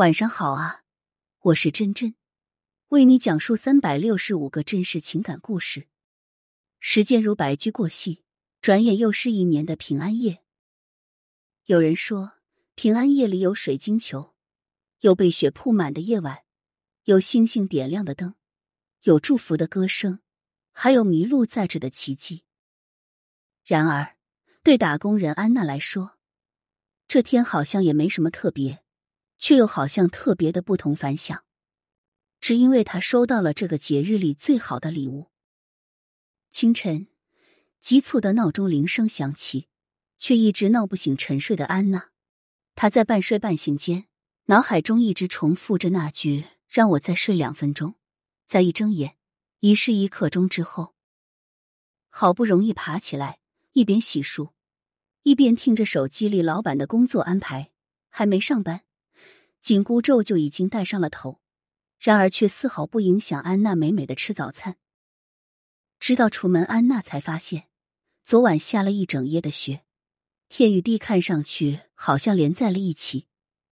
晚上好啊，我是真真，为你讲述三百六十五个真实情感故事。时间如白驹过隙，转眼又是一年的平安夜。有人说，平安夜里有水晶球，有被雪铺满的夜晚，有星星点亮的灯，有祝福的歌声，还有迷路在这的奇迹。然而，对打工人安娜来说，这天好像也没什么特别。却又好像特别的不同凡响，只因为他收到了这个节日里最好的礼物。清晨，急促的闹钟铃声响起，却一直闹不醒沉睡的安娜。她在半睡半醒间，脑海中一直重复着那句：“让我再睡两分钟。”在一睁眼，已是一刻钟之后。好不容易爬起来，一边洗漱，一边听着手机里老板的工作安排，还没上班。紧箍咒就已经戴上了头，然而却丝毫不影响安娜美美的吃早餐。直到出门，安娜才发现，昨晚下了一整夜的雪，天与地看上去好像连在了一起，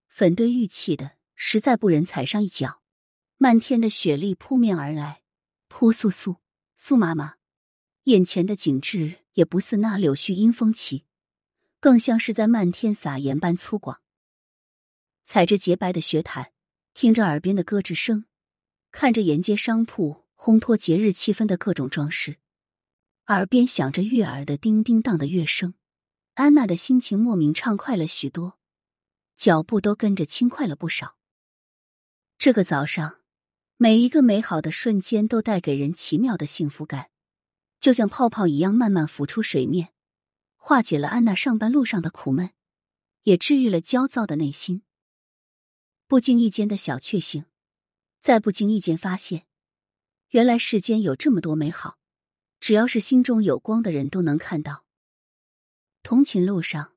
粉堆玉砌的，实在不忍踩上一脚。漫天的雪粒扑面而来，扑簌簌，簌麻麻。眼前的景致也不似那柳絮因风起，更像是在漫天撒盐般粗犷。踩着洁白的雪毯，听着耳边的咯吱声，看着沿街商铺烘托节日气氛的各种装饰，耳边响着悦耳的叮叮当的乐声，安娜的心情莫名畅快了许多，脚步都跟着轻快了不少。这个早上，每一个美好的瞬间都带给人奇妙的幸福感，就像泡泡一样慢慢浮出水面，化解了安娜上班路上的苦闷，也治愈了焦躁的内心。不经意间的小确幸，在不经意间发现，原来世间有这么多美好，只要是心中有光的人都能看到。通勤路上，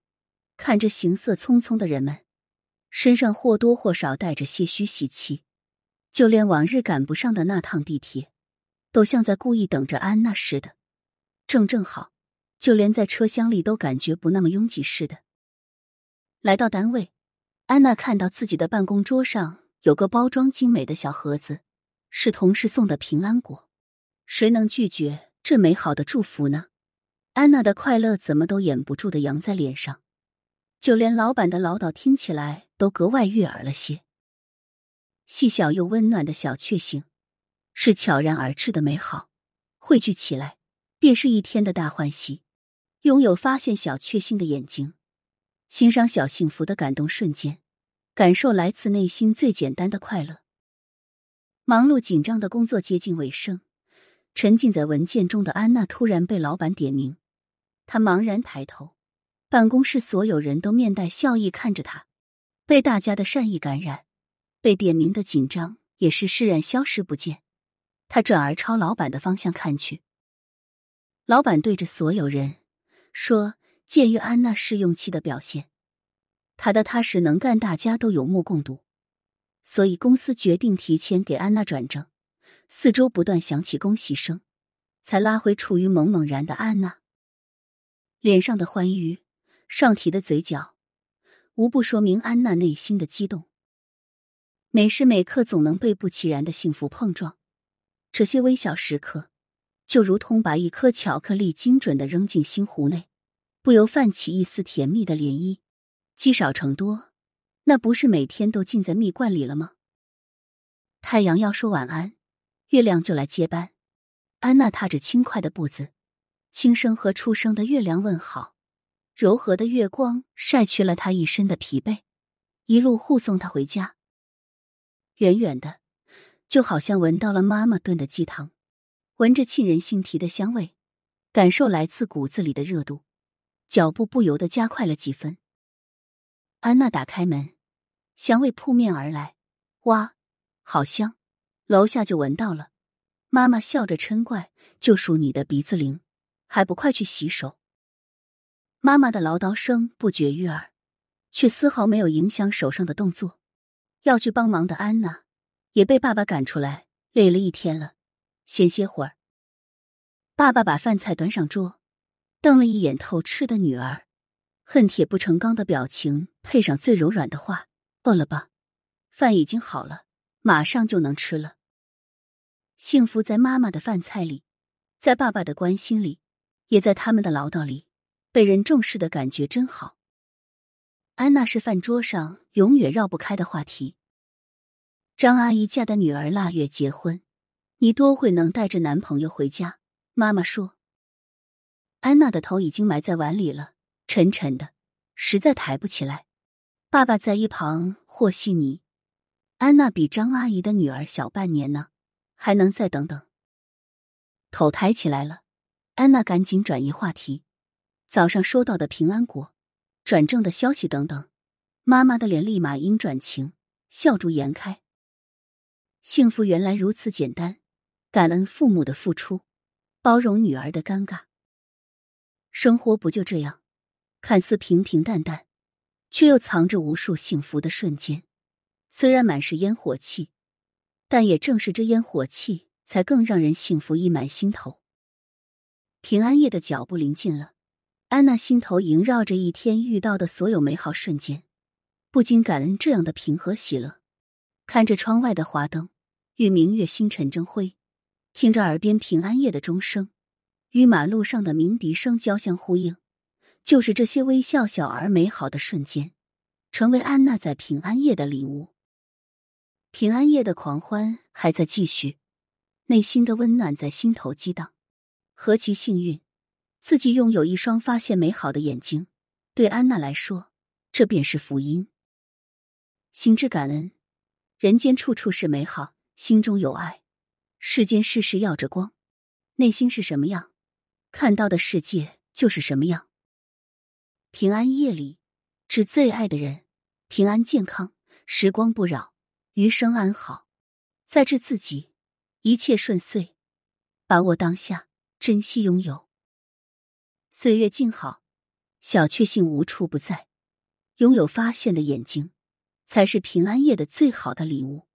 看着行色匆匆的人们，身上或多或少带着些许喜气，就连往日赶不上的那趟地铁，都像在故意等着安娜似的，正正好，就连在车厢里都感觉不那么拥挤似的。来到单位。安娜看到自己的办公桌上有个包装精美的小盒子，是同事送的平安果。谁能拒绝这美好的祝福呢？安娜的快乐怎么都掩不住的扬在脸上，就连老板的唠叨听起来都格外悦耳了些。细小又温暖的小确幸，是悄然而至的美好，汇聚起来便是一天的大欢喜。拥有发现小确幸的眼睛。欣赏小幸福的感动瞬间，感受来自内心最简单的快乐。忙碌紧张的工作接近尾声，沉浸在文件中的安娜突然被老板点名。她茫然抬头，办公室所有人都面带笑意看着她，被大家的善意感染，被点名的紧张也是释然消失不见。她转而朝老板的方向看去，老板对着所有人说。鉴于安娜试用期的表现，她的踏实能干大家都有目共睹，所以公司决定提前给安娜转正。四周不断响起恭喜声，才拉回处于懵懵然的安娜。脸上的欢愉，上提的嘴角，无不说明安娜内心的激动。每时每刻总能被不其然的幸福碰撞，这些微小时刻，就如同把一颗巧克力精准的扔进心湖内。不由泛起一丝甜蜜的涟漪，积少成多，那不是每天都浸在蜜罐里了吗？太阳要说晚安，月亮就来接班。安娜踏着轻快的步子，轻声和初升的月亮问好。柔和的月光晒去了她一身的疲惫，一路护送她回家。远远的，就好像闻到了妈妈炖的鸡汤，闻着沁人心脾的香味，感受来自骨子里的热度。脚步不由得加快了几分。安娜打开门，香味扑面而来，哇，好香！楼下就闻到了。妈妈笑着嗔怪：“就数你的鼻子灵，还不快去洗手！”妈妈的唠叨声不绝于耳，却丝毫没有影响手上的动作。要去帮忙的安娜也被爸爸赶出来，累了一天了，先歇会儿。爸爸把饭菜端上桌。瞪了一眼偷吃的女儿，恨铁不成钢的表情，配上最柔软的话：“饿了吧？饭已经好了，马上就能吃了。幸福在妈妈的饭菜里，在爸爸的关心里，也在他们的唠叨里，被人重视的感觉真好。安娜是饭桌上永远绕不开的话题。张阿姨家的女儿腊月结婚，你多会能带着男朋友回家？妈妈说。安娜的头已经埋在碗里了，沉沉的，实在抬不起来。爸爸在一旁和稀泥。安娜比张阿姨的女儿小半年呢，还能再等等。头抬起来了，安娜赶紧转移话题。早上收到的平安果、转正的消息等等，妈妈的脸立马阴转晴，笑逐颜开。幸福原来如此简单，感恩父母的付出，包容女儿的尴尬。生活不就这样，看似平平淡淡，却又藏着无数幸福的瞬间。虽然满是烟火气，但也正是这烟火气，才更让人幸福溢满心头。平安夜的脚步临近了，安娜心头萦绕着一天遇到的所有美好瞬间，不禁感恩这样的平和喜乐。看着窗外的华灯与明月星辰争辉，听着耳边平安夜的钟声。与马路上的鸣笛声交相呼应，就是这些微笑小而美好的瞬间，成为安娜在平安夜的礼物。平安夜的狂欢还在继续，内心的温暖在心头激荡。何其幸运，自己拥有一双发现美好的眼睛。对安娜来说，这便是福音。心之感恩，人间处处是美好，心中有爱，世间事事耀着光。内心是什么样？看到的世界就是什么样。平安夜里，致最爱的人平安健康，时光不扰，余生安好。再致自己，一切顺遂，把握当下，珍惜拥有。岁月静好，小确幸无处不在。拥有发现的眼睛，才是平安夜的最好的礼物。